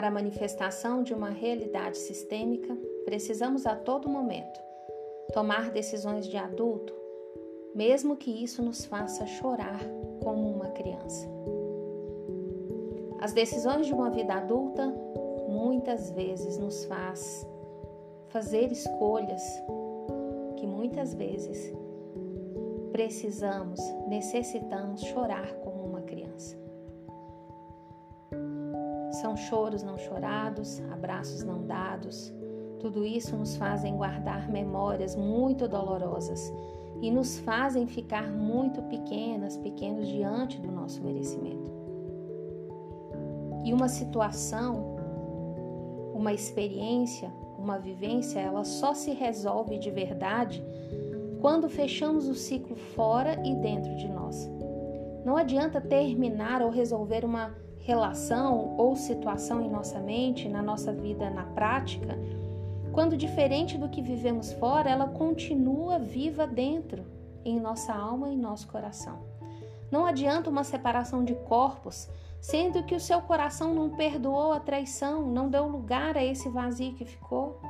Para a manifestação de uma realidade sistêmica, precisamos a todo momento tomar decisões de adulto, mesmo que isso nos faça chorar como uma criança. As decisões de uma vida adulta muitas vezes nos faz fazer escolhas que muitas vezes precisamos, necessitamos chorar como São choros não chorados, abraços não dados. Tudo isso nos fazem guardar memórias muito dolorosas e nos fazem ficar muito pequenas, pequenos diante do nosso merecimento. E uma situação, uma experiência, uma vivência, ela só se resolve de verdade quando fechamos o ciclo fora e dentro de nós. Não adianta terminar ou resolver uma relação ou situação em nossa mente, na nossa vida, na prática, quando diferente do que vivemos fora, ela continua viva dentro, em nossa alma e nosso coração. Não adianta uma separação de corpos, sendo que o seu coração não perdoou a traição, não deu lugar a esse vazio que ficou.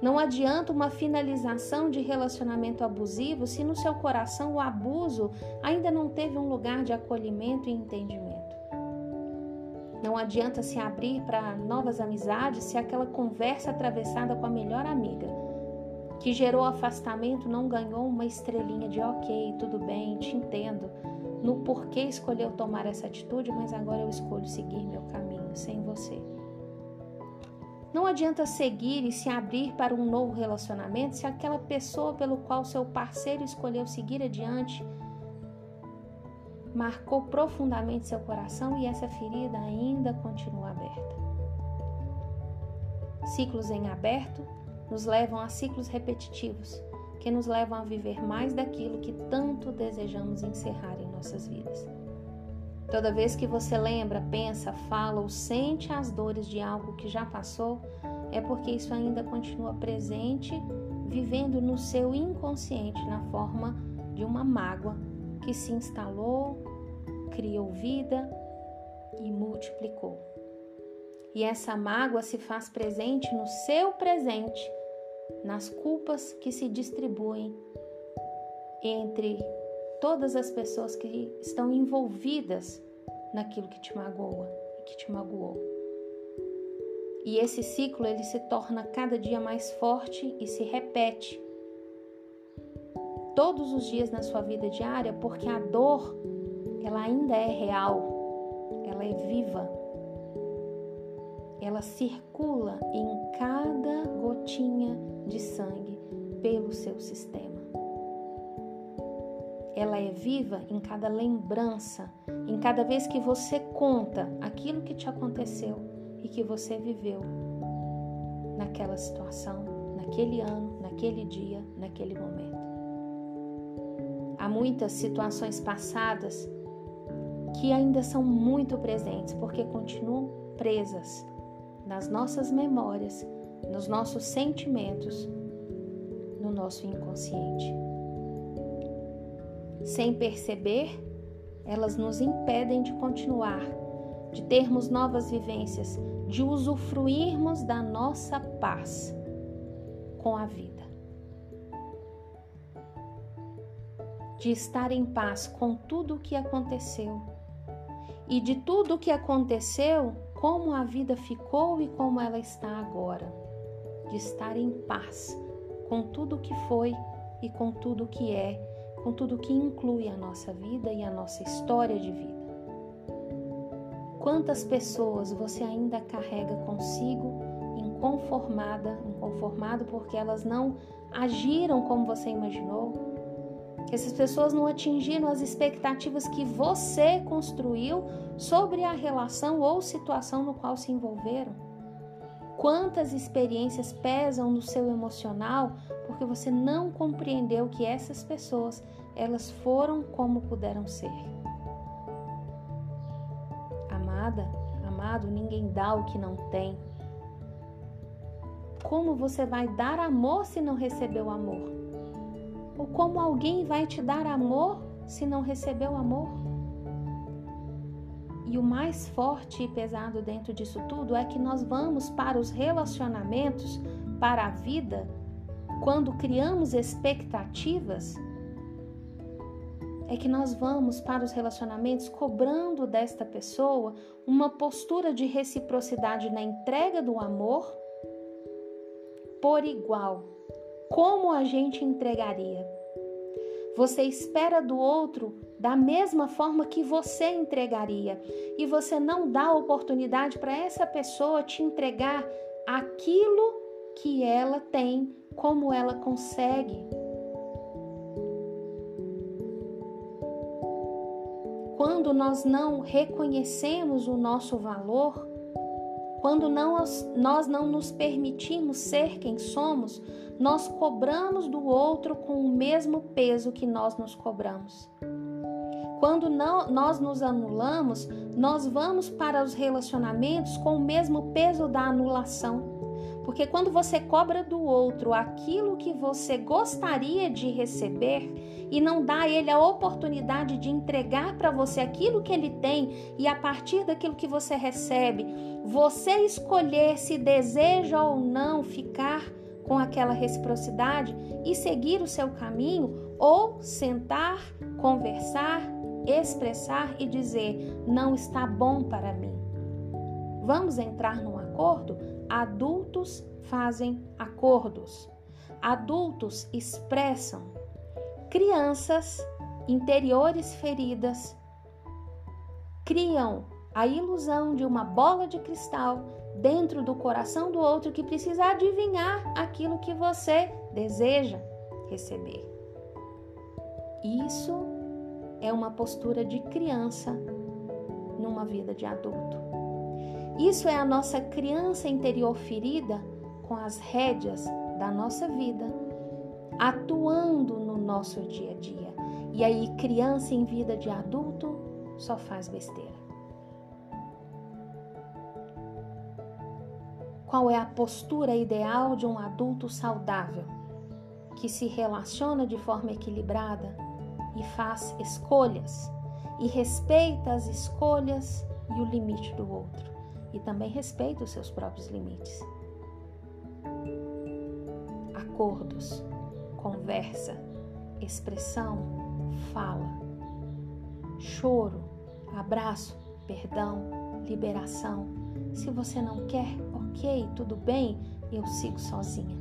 Não adianta uma finalização de relacionamento abusivo se no seu coração o abuso ainda não teve um lugar de acolhimento e entendimento. Não adianta se abrir para novas amizades se aquela conversa atravessada com a melhor amiga, que gerou afastamento, não ganhou uma estrelinha de ok, tudo bem, te entendo, no porquê escolheu tomar essa atitude, mas agora eu escolho seguir meu caminho sem você. Não adianta seguir e se abrir para um novo relacionamento se aquela pessoa pelo qual seu parceiro escolheu seguir adiante marcou profundamente seu coração e essa ferida ainda continua aberta. Ciclos em aberto nos levam a ciclos repetitivos, que nos levam a viver mais daquilo que tanto desejamos encerrar em nossas vidas. Toda vez que você lembra, pensa, fala ou sente as dores de algo que já passou, é porque isso ainda continua presente, vivendo no seu inconsciente na forma de uma mágoa que se instalou, criou vida e multiplicou. E essa mágoa se faz presente no seu presente, nas culpas que se distribuem entre todas as pessoas que estão envolvidas naquilo que te magoa e que te magoou. E esse ciclo ele se torna cada dia mais forte e se repete todos os dias na sua vida diária, porque a dor, ela ainda é real, ela é viva. Ela circula em cada gotinha de sangue pelo seu sistema. Ela é viva em cada lembrança, em cada vez que você conta aquilo que te aconteceu e que você viveu naquela situação, naquele ano, naquele dia, naquele momento. Há muitas situações passadas que ainda são muito presentes porque continuam presas nas nossas memórias, nos nossos sentimentos, no nosso inconsciente. Sem perceber, elas nos impedem de continuar, de termos novas vivências, de usufruirmos da nossa paz com a vida. De estar em paz com tudo o que aconteceu e de tudo o que aconteceu, como a vida ficou e como ela está agora. De estar em paz com tudo o que foi e com tudo o que é, com tudo o que inclui a nossa vida e a nossa história de vida. Quantas pessoas você ainda carrega consigo inconformada, inconformado porque elas não agiram como você imaginou? Essas pessoas não atingiram as expectativas que você construiu sobre a relação ou situação no qual se envolveram. Quantas experiências pesam no seu emocional porque você não compreendeu que essas pessoas, elas foram como puderam ser. Amada, amado, ninguém dá o que não tem. Como você vai dar amor se não recebeu amor? Ou como alguém vai te dar amor se não recebeu amor? E o mais forte e pesado dentro disso tudo é que nós vamos para os relacionamentos, para a vida, quando criamos expectativas, é que nós vamos para os relacionamentos cobrando desta pessoa uma postura de reciprocidade na entrega do amor por igual. Como a gente entregaria? Você espera do outro da mesma forma que você entregaria e você não dá oportunidade para essa pessoa te entregar aquilo que ela tem, como ela consegue. Quando nós não reconhecemos o nosso valor, quando não, nós não nos permitimos ser quem somos, nós cobramos do outro com o mesmo peso que nós nos cobramos. Quando não, nós nos anulamos, nós vamos para os relacionamentos com o mesmo peso da anulação. Porque quando você cobra do outro aquilo que você gostaria de receber e não dá a ele a oportunidade de entregar para você aquilo que ele tem e a partir daquilo que você recebe, você escolher se deseja ou não ficar com aquela reciprocidade e seguir o seu caminho ou sentar, conversar, expressar e dizer: não está bom para mim. Vamos entrar num acordo? Adultos fazem acordos. Adultos expressam. Crianças, interiores feridas, criam a ilusão de uma bola de cristal dentro do coração do outro que precisa adivinhar aquilo que você deseja receber. Isso é uma postura de criança numa vida de adulto. Isso é a nossa criança interior ferida com as rédeas da nossa vida, atuando no nosso dia a dia. E aí, criança em vida de adulto só faz besteira. Qual é a postura ideal de um adulto saudável que se relaciona de forma equilibrada e faz escolhas e respeita as escolhas e o limite do outro? E também respeita os seus próprios limites. Acordos, conversa, expressão, fala, choro, abraço, perdão, liberação. Se você não quer, ok, tudo bem, eu sigo sozinha.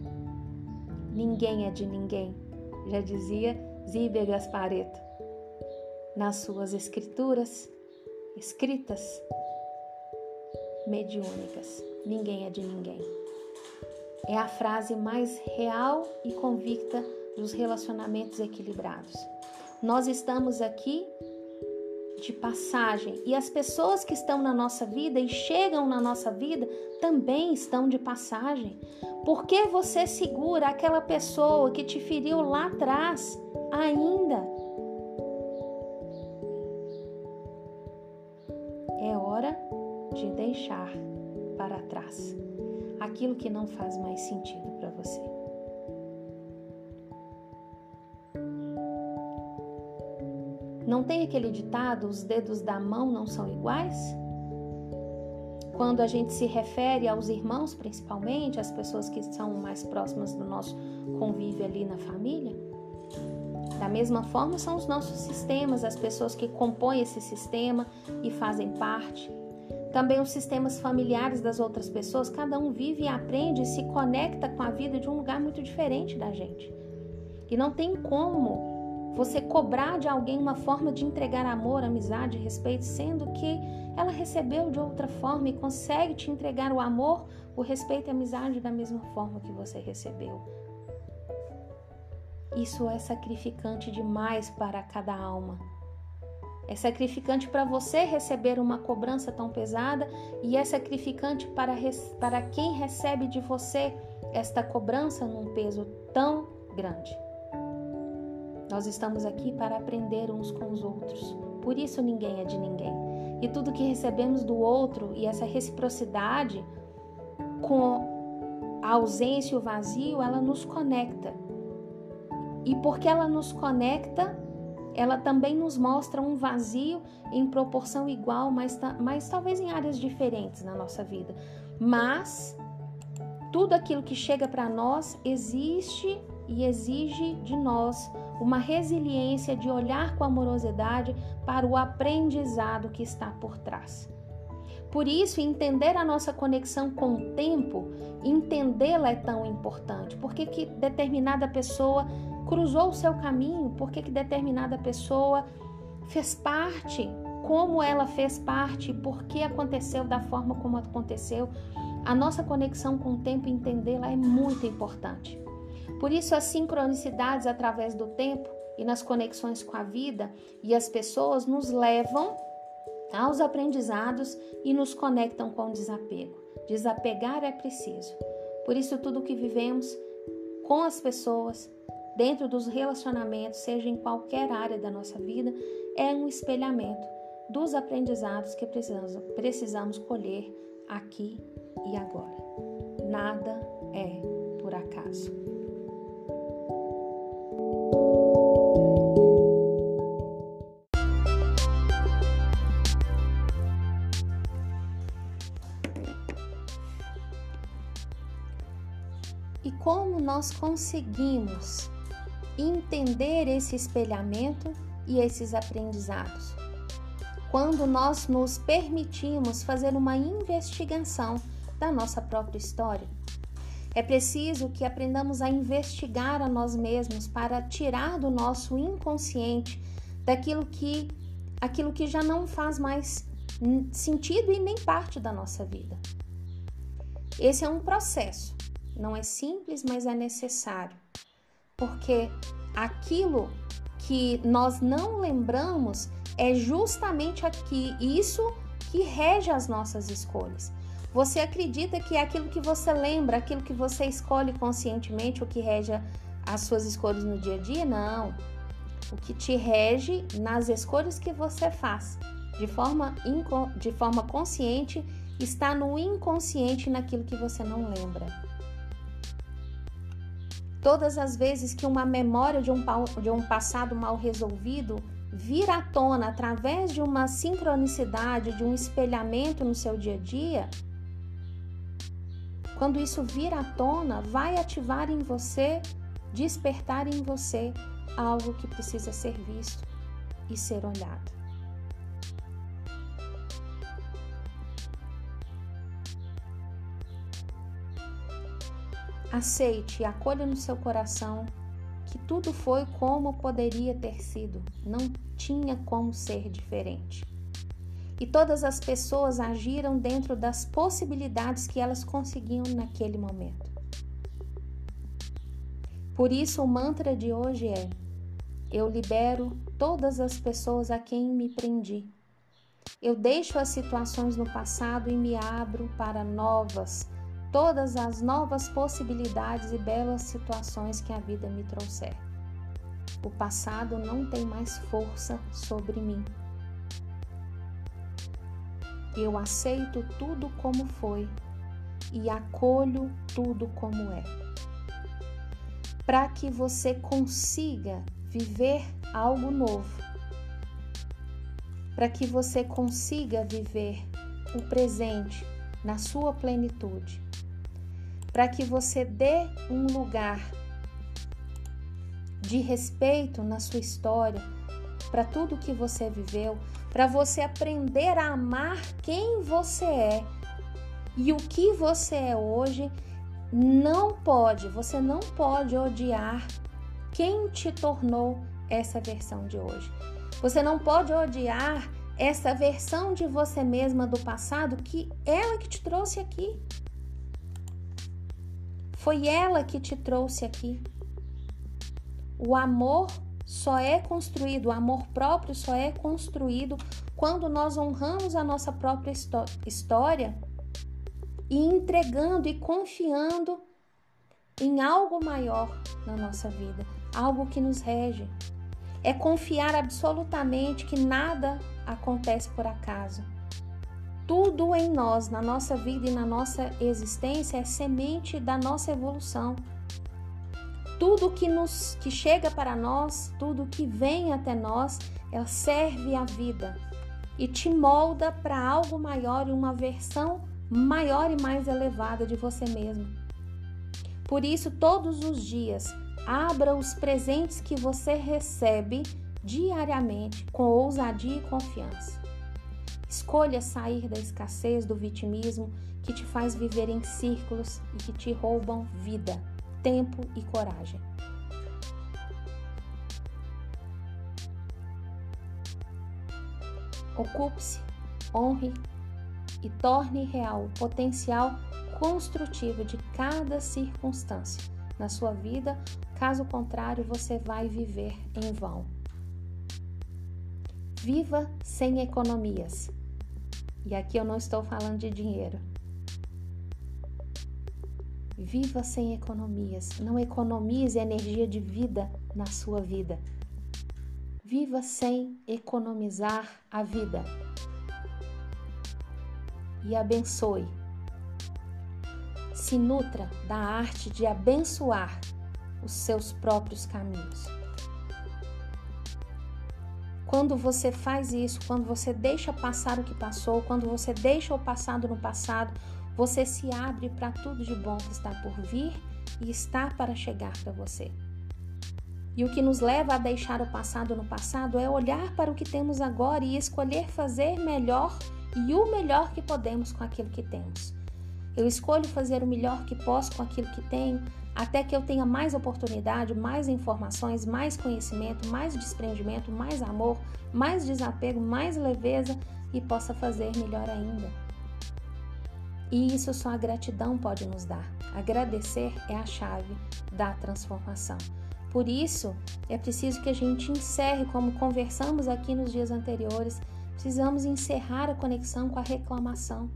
Ninguém é de ninguém, já dizia Zíbia Gaspareto. Nas suas escrituras, escritas mediúnicas. Ninguém é de ninguém. É a frase mais real e convicta dos relacionamentos equilibrados. Nós estamos aqui de passagem e as pessoas que estão na nossa vida e chegam na nossa vida também estão de passagem. Por que você segura aquela pessoa que te feriu lá atrás ainda? De deixar para trás aquilo que não faz mais sentido para você. Não tem aquele ditado: os dedos da mão não são iguais? Quando a gente se refere aos irmãos, principalmente, as pessoas que são mais próximas do nosso convívio ali na família, da mesma forma são os nossos sistemas, as pessoas que compõem esse sistema e fazem parte. Também os sistemas familiares das outras pessoas, cada um vive e aprende e se conecta com a vida de um lugar muito diferente da gente. E não tem como você cobrar de alguém uma forma de entregar amor, amizade, respeito, sendo que ela recebeu de outra forma e consegue te entregar o amor, o respeito e a amizade da mesma forma que você recebeu. Isso é sacrificante demais para cada alma. É sacrificante para você receber uma cobrança tão pesada e é sacrificante para, para quem recebe de você esta cobrança num peso tão grande. Nós estamos aqui para aprender uns com os outros. Por isso ninguém é de ninguém. E tudo que recebemos do outro e essa reciprocidade com a ausência e o vazio, ela nos conecta. E porque ela nos conecta, ela também nos mostra um vazio em proporção igual, mas, mas talvez em áreas diferentes na nossa vida. Mas tudo aquilo que chega para nós existe e exige de nós uma resiliência de olhar com amorosidade para o aprendizado que está por trás. Por isso, entender a nossa conexão com o tempo, entendê-la é tão importante. Por que, que determinada pessoa cruzou o seu caminho? Por que, que determinada pessoa fez parte? Como ela fez parte? Por que aconteceu da forma como aconteceu? A nossa conexão com o tempo, entendê-la é muito importante. Por isso, as sincronicidades através do tempo e nas conexões com a vida e as pessoas nos levam aos aprendizados e nos conectam com o desapego. Desapegar é preciso. Por isso, tudo que vivemos com as pessoas, dentro dos relacionamentos, seja em qualquer área da nossa vida, é um espelhamento dos aprendizados que precisamos, precisamos colher aqui e agora. Nada é por acaso. E como nós conseguimos entender esse espelhamento e esses aprendizados? Quando nós nos permitimos fazer uma investigação da nossa própria história. É preciso que aprendamos a investigar a nós mesmos para tirar do nosso inconsciente daquilo que aquilo que já não faz mais sentido e nem parte da nossa vida. Esse é um processo. Não é simples, mas é necessário. Porque aquilo que nós não lembramos é justamente aqui isso que rege as nossas escolhas. Você acredita que é aquilo que você lembra, aquilo que você escolhe conscientemente, o que rege as suas escolhas no dia a dia? Não. O que te rege nas escolhas que você faz, de forma, de forma consciente, está no inconsciente, naquilo que você não lembra. Todas as vezes que uma memória de um, de um passado mal resolvido vir à tona através de uma sincronicidade, de um espelhamento no seu dia a dia, quando isso vir à tona, vai ativar em você, despertar em você algo que precisa ser visto e ser olhado. Aceite e acolha no seu coração que tudo foi como poderia ter sido, não tinha como ser diferente e todas as pessoas agiram dentro das possibilidades que elas conseguiam naquele momento. Por isso, o mantra de hoje é: Eu libero todas as pessoas a quem me prendi. Eu deixo as situações no passado e me abro para novas, todas as novas possibilidades e belas situações que a vida me trouxer. O passado não tem mais força sobre mim. Eu aceito tudo como foi e acolho tudo como é. Para que você consiga viver algo novo, para que você consiga viver o presente na sua plenitude, para que você dê um lugar de respeito na sua história, para tudo que você viveu, para você aprender a amar quem você é e o que você é hoje. Não pode, você não pode odiar quem te tornou essa versão de hoje. Você não pode odiar essa versão de você mesma do passado que ela que te trouxe aqui. Foi ela que te trouxe aqui. O amor só é construído, o amor próprio só é construído quando nós honramos a nossa própria história e entregando e confiando em algo maior na nossa vida, algo que nos rege. É confiar absolutamente que nada acontece por acaso. Tudo em nós, na nossa vida e na nossa existência, é semente da nossa evolução. tudo que nos que chega para nós, tudo que vem até nós, ela serve à vida e te molda para algo maior e uma versão maior e mais elevada de você mesmo. Por isso, todos os dias, abra os presentes que você recebe diariamente com ousadia e confiança. Escolha sair da escassez, do vitimismo que te faz viver em círculos e que te roubam vida, tempo e coragem. Ocupe-se, honre e torne real o potencial construtivo de cada circunstância na sua vida, caso contrário, você vai viver em vão. Viva sem economias. E aqui eu não estou falando de dinheiro. Viva sem economias. Não economize energia de vida na sua vida. Viva sem economizar a vida. E abençoe. Se nutra da arte de abençoar os seus próprios caminhos. Quando você faz isso, quando você deixa passar o que passou, quando você deixa o passado no passado, você se abre para tudo de bom que está por vir e está para chegar para você. E o que nos leva a deixar o passado no passado é olhar para o que temos agora e escolher fazer melhor e o melhor que podemos com aquilo que temos. Eu escolho fazer o melhor que posso com aquilo que tenho, até que eu tenha mais oportunidade, mais informações, mais conhecimento, mais desprendimento, mais amor, mais desapego, mais leveza e possa fazer melhor ainda. E isso só a gratidão pode nos dar. Agradecer é a chave da transformação. Por isso, é preciso que a gente encerre, como conversamos aqui nos dias anteriores, precisamos encerrar a conexão com a reclamação.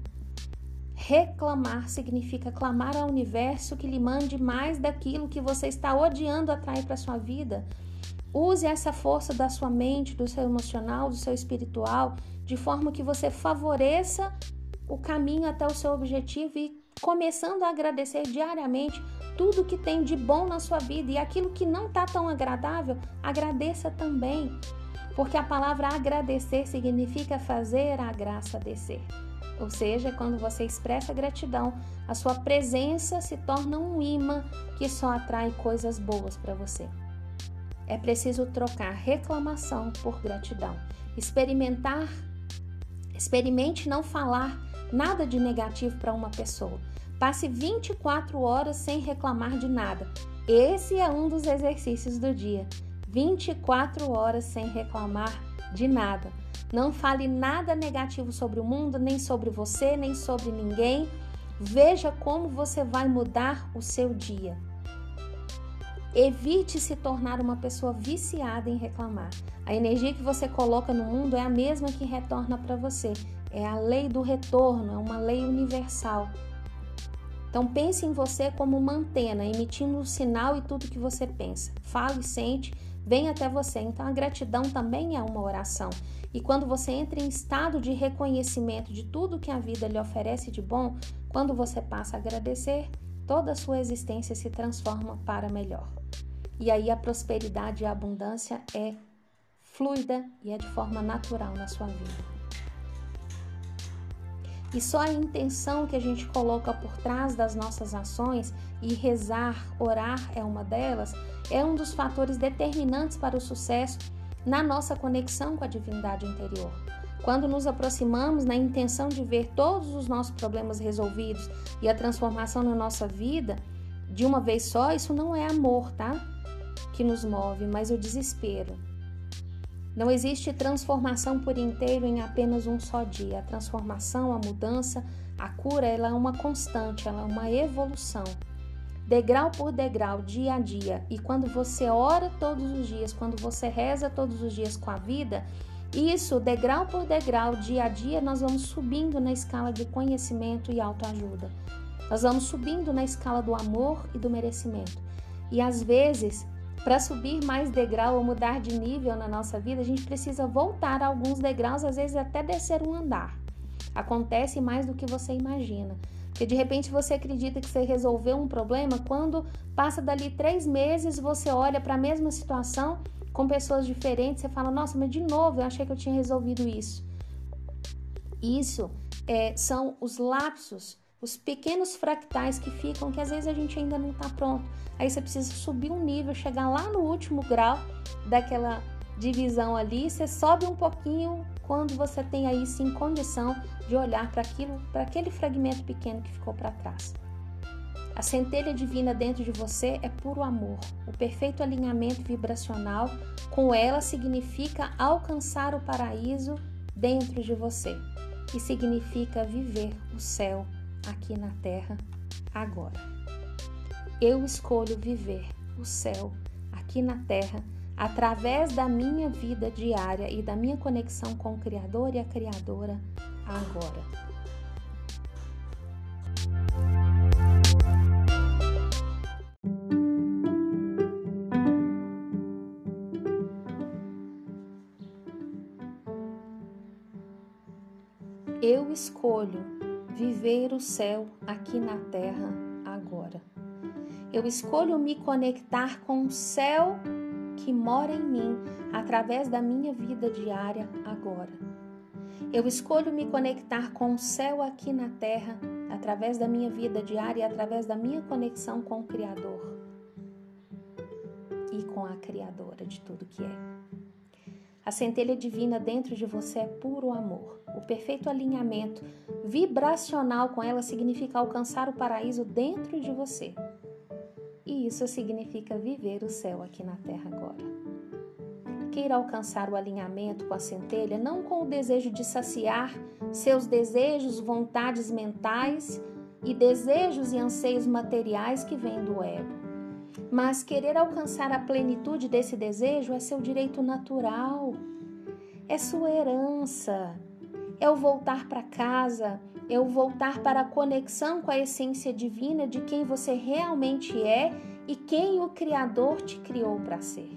Reclamar significa clamar ao universo que lhe mande mais daquilo que você está odiando atrair para sua vida. Use essa força da sua mente, do seu emocional, do seu espiritual, de forma que você favoreça o caminho até o seu objetivo e começando a agradecer diariamente tudo que tem de bom na sua vida e aquilo que não está tão agradável, agradeça também. Porque a palavra agradecer significa fazer a graça descer. Ou seja, quando você expressa gratidão, a sua presença se torna um imã que só atrai coisas boas para você. É preciso trocar reclamação por gratidão. Experimentar, experimente não falar nada de negativo para uma pessoa. Passe 24 horas sem reclamar de nada. Esse é um dos exercícios do dia. 24 horas sem reclamar de nada. Não fale nada negativo sobre o mundo, nem sobre você, nem sobre ninguém. Veja como você vai mudar o seu dia. Evite se tornar uma pessoa viciada em reclamar. A energia que você coloca no mundo é a mesma que retorna para você. É a lei do retorno, é uma lei universal. Então pense em você como uma antena, emitindo o sinal e tudo que você pensa. Fala e sente, vem até você. Então a gratidão também é uma oração. E quando você entra em estado de reconhecimento de tudo que a vida lhe oferece de bom, quando você passa a agradecer, toda a sua existência se transforma para melhor. E aí a prosperidade e a abundância é fluida e é de forma natural na sua vida. E só a intenção que a gente coloca por trás das nossas ações e rezar, orar é uma delas, é um dos fatores determinantes para o sucesso na nossa conexão com a divindade interior. Quando nos aproximamos na intenção de ver todos os nossos problemas resolvidos e a transformação na nossa vida de uma vez só, isso não é amor, tá? Que nos move, mas o desespero. Não existe transformação por inteiro em apenas um só dia. A transformação, a mudança, a cura, ela é uma constante, ela é uma evolução degrau por degrau, dia a dia. E quando você ora todos os dias, quando você reza todos os dias com a vida, isso, degrau por degrau, dia a dia, nós vamos subindo na escala de conhecimento e autoajuda. Nós vamos subindo na escala do amor e do merecimento. E às vezes, para subir mais degrau ou mudar de nível na nossa vida, a gente precisa voltar alguns degraus, às vezes até descer um andar. Acontece mais do que você imagina. Porque de repente você acredita que você resolveu um problema, quando passa dali três meses, você olha para a mesma situação com pessoas diferentes, você fala, nossa, mas de novo, eu achei que eu tinha resolvido isso. Isso é, são os lapsos, os pequenos fractais que ficam, que às vezes a gente ainda não está pronto. Aí você precisa subir um nível, chegar lá no último grau daquela divisão ali, você sobe um pouquinho quando você tem aí sim condição de olhar para aquilo, para aquele fragmento pequeno que ficou para trás. A centelha divina dentro de você é puro amor. O perfeito alinhamento vibracional com ela significa alcançar o paraíso dentro de você e significa viver o céu aqui na terra agora. Eu escolho viver o céu aqui na terra através da minha vida diária e da minha conexão com o Criador e a Criadora agora. Eu escolho viver o céu aqui na terra agora. Eu escolho me conectar com o céu que mora em mim através da minha vida diária agora. Eu escolho me conectar com o céu aqui na terra através da minha vida diária e através da minha conexão com o Criador e com a Criadora de tudo que é. A centelha divina dentro de você é puro amor. O perfeito alinhamento vibracional com ela significa alcançar o paraíso dentro de você e isso significa viver o céu aqui na terra agora. Queira alcançar o alinhamento com a centelha não com o desejo de saciar seus desejos, vontades mentais e desejos e anseios materiais que vêm do ego. Mas querer alcançar a plenitude desse desejo é seu direito natural, é sua herança, é o voltar para casa, é o voltar para a conexão com a essência divina de quem você realmente é e quem o Criador te criou para ser.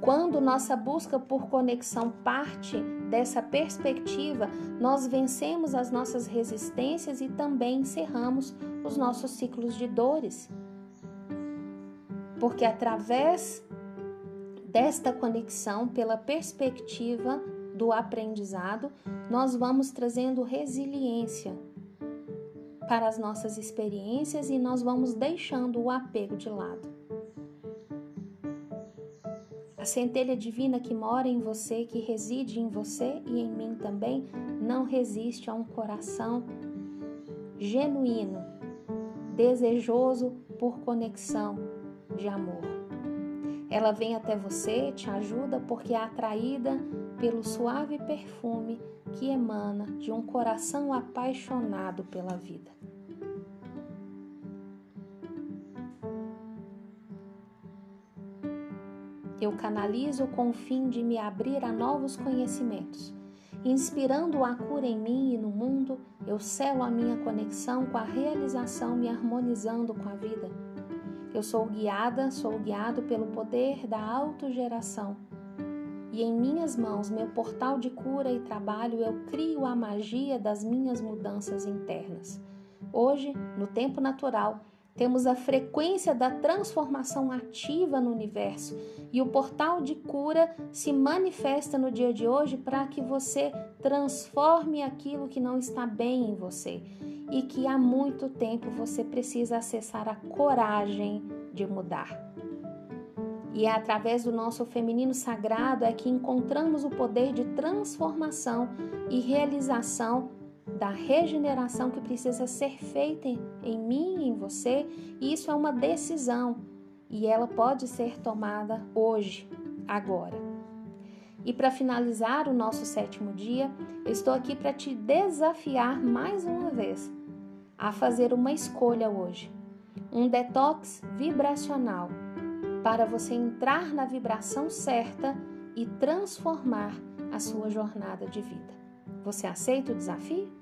Quando nossa busca por conexão parte dessa perspectiva, nós vencemos as nossas resistências e também encerramos os nossos ciclos de dores. Porque através desta conexão, pela perspectiva do aprendizado, nós vamos trazendo resiliência para as nossas experiências e nós vamos deixando o apego de lado. A centelha divina que mora em você, que reside em você e em mim também, não resiste a um coração genuíno, desejoso por conexão de amor. Ela vem até você, te ajuda porque é atraída pelo suave perfume que emana de um coração apaixonado pela vida. Eu canalizo com o fim de me abrir a novos conhecimentos. Inspirando a cura em mim e no mundo, eu selo a minha conexão com a realização, me harmonizando com a vida. Eu sou guiada, sou guiado pelo poder da autogeração e em minhas mãos, meu portal de cura e trabalho, eu crio a magia das minhas mudanças internas. Hoje, no tempo natural, temos a frequência da transformação ativa no universo e o portal de cura se manifesta no dia de hoje para que você transforme aquilo que não está bem em você e que há muito tempo você precisa acessar a coragem de mudar. E é através do nosso feminino sagrado é que encontramos o poder de transformação e realização da regeneração que precisa ser feita em mim e em você. E isso é uma decisão e ela pode ser tomada hoje, agora. E para finalizar o nosso sétimo dia, eu estou aqui para te desafiar mais uma vez a fazer uma escolha hoje. Um detox vibracional para você entrar na vibração certa e transformar a sua jornada de vida. Você aceita o desafio?